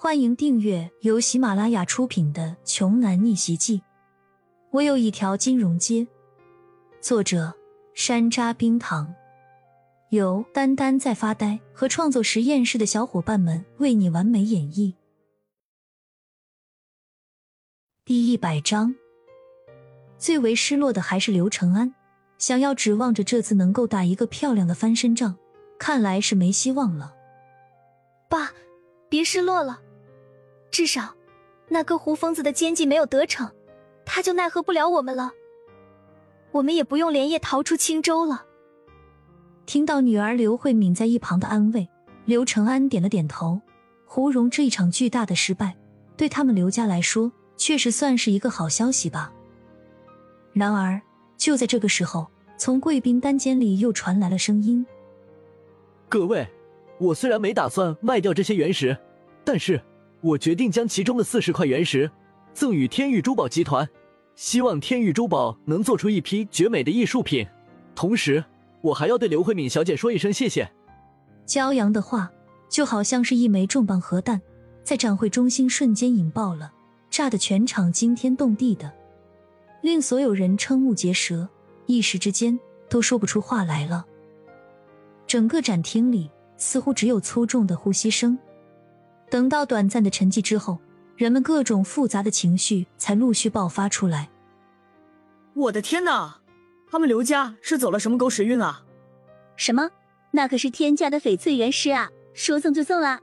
欢迎订阅由喜马拉雅出品的《穷男逆袭记》。我有一条金融街。作者：山楂冰糖，由丹丹在发呆和创作实验室的小伙伴们为你完美演绎。第一百章，最为失落的还是刘承安，想要指望着这次能够打一个漂亮的翻身仗，看来是没希望了。爸，别失落了。至少，那个胡疯子的奸计没有得逞，他就奈何不了我们了。我们也不用连夜逃出青州了。听到女儿刘慧敏在一旁的安慰，刘承安点了点头。胡蓉这一场巨大的失败，对他们刘家来说，确实算是一个好消息吧。然而，就在这个时候，从贵宾单间里又传来了声音：“各位，我虽然没打算卖掉这些原石，但是……”我决定将其中的四十块原石赠与天域珠宝集团，希望天域珠宝能做出一批绝美的艺术品。同时，我还要对刘慧敏小姐说一声谢谢。骄阳的话就好像是一枚重磅核弹，在展会中心瞬间引爆了，炸得全场惊天动地的，令所有人瞠目结舌，一时之间都说不出话来了。整个展厅里似乎只有粗重的呼吸声。等到短暂的沉寂之后，人们各种复杂的情绪才陆续爆发出来。我的天哪，他们刘家是走了什么狗屎运啊？什么？那可是天价的翡翠原石啊！说送就送啊。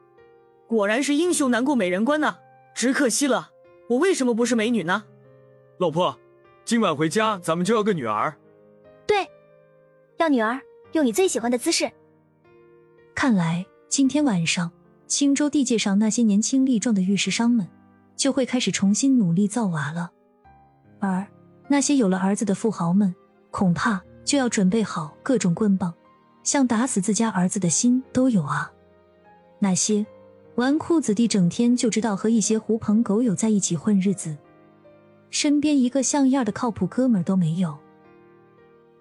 果然是英雄难过美人关呐，只可惜了，我为什么不是美女呢？老婆，今晚回家咱们就要个女儿。对，要女儿，用你最喜欢的姿势。看来今天晚上。青州地界上那些年轻力壮的玉石商们，就会开始重新努力造娃了；而那些有了儿子的富豪们，恐怕就要准备好各种棍棒，像打死自家儿子的心都有啊！那些纨绔子弟整天就知道和一些狐朋狗友在一起混日子，身边一个像样的靠谱哥们都没有。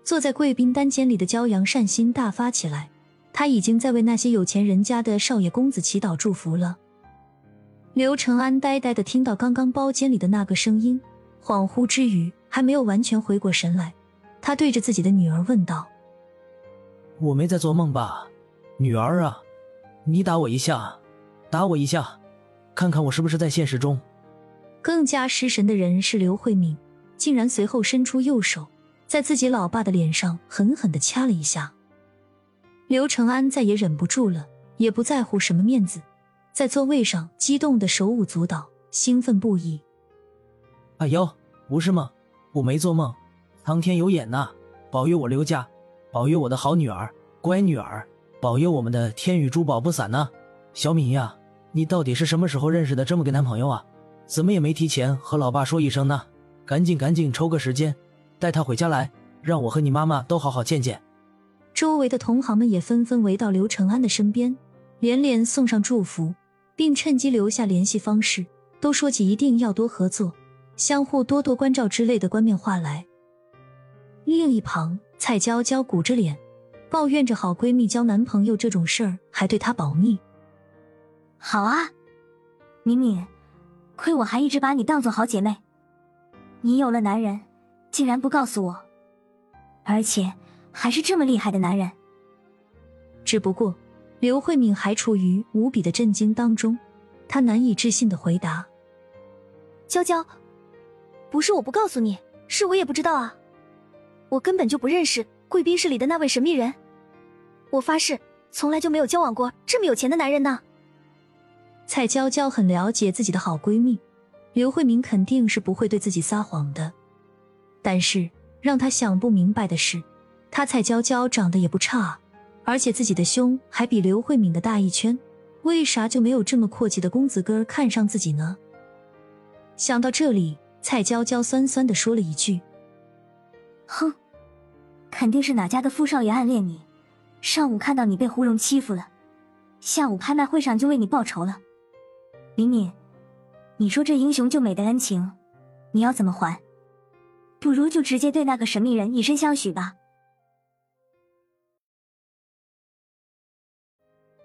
坐在贵宾单间里的骄阳善心大发起来。他已经在为那些有钱人家的少爷公子祈祷祝福了。刘承安呆呆的听到刚刚包间里的那个声音，恍惚之余还没有完全回过神来，他对着自己的女儿问道：“我没在做梦吧，女儿啊，你打我一下，打我一下，看看我是不是在现实中。”更加失神的人是刘慧敏，竟然随后伸出右手，在自己老爸的脸上狠狠的掐了一下。刘承安再也忍不住了，也不在乎什么面子，在座位上激动的手舞足蹈，兴奋不已。哎呦，不是梦，我没做梦，苍天有眼呐，保佑我刘家，保佑我的好女儿、乖女儿，保佑我们的天宇珠宝不散呢。小敏呀，你到底是什么时候认识的这么个男朋友啊？怎么也没提前和老爸说一声呢？赶紧赶紧抽个时间，带他回家来，让我和你妈妈都好好见见。周围的同行们也纷纷围到刘承安的身边，连连送上祝福，并趁机留下联系方式，都说起一定要多合作，相互多多关照之类的冠冕话来。另一旁，蔡娇娇鼓着脸，抱怨着好闺蜜交男朋友这种事儿还对她保密。好啊，敏敏，亏我还一直把你当做好姐妹，你有了男人，竟然不告诉我，而且。还是这么厉害的男人，只不过刘慧敏还处于无比的震惊当中，她难以置信的回答：“娇娇，不是我不告诉你，是我也不知道啊，我根本就不认识贵宾室里的那位神秘人，我发誓从来就没有交往过这么有钱的男人呢。”蔡娇娇很了解自己的好闺蜜刘慧敏，肯定是不会对自己撒谎的，但是让她想不明白的是。她蔡娇娇长得也不差，而且自己的胸还比刘慧敏的大一圈，为啥就没有这么阔气的公子哥看上自己呢？想到这里，蔡娇娇酸酸的说了一句：“哼，肯定是哪家的富少爷暗恋你，上午看到你被胡蓉欺负了，下午拍卖会上就为你报仇了。敏敏，你说这英雄救美的恩情，你要怎么还？不如就直接对那个神秘人以身相许吧。”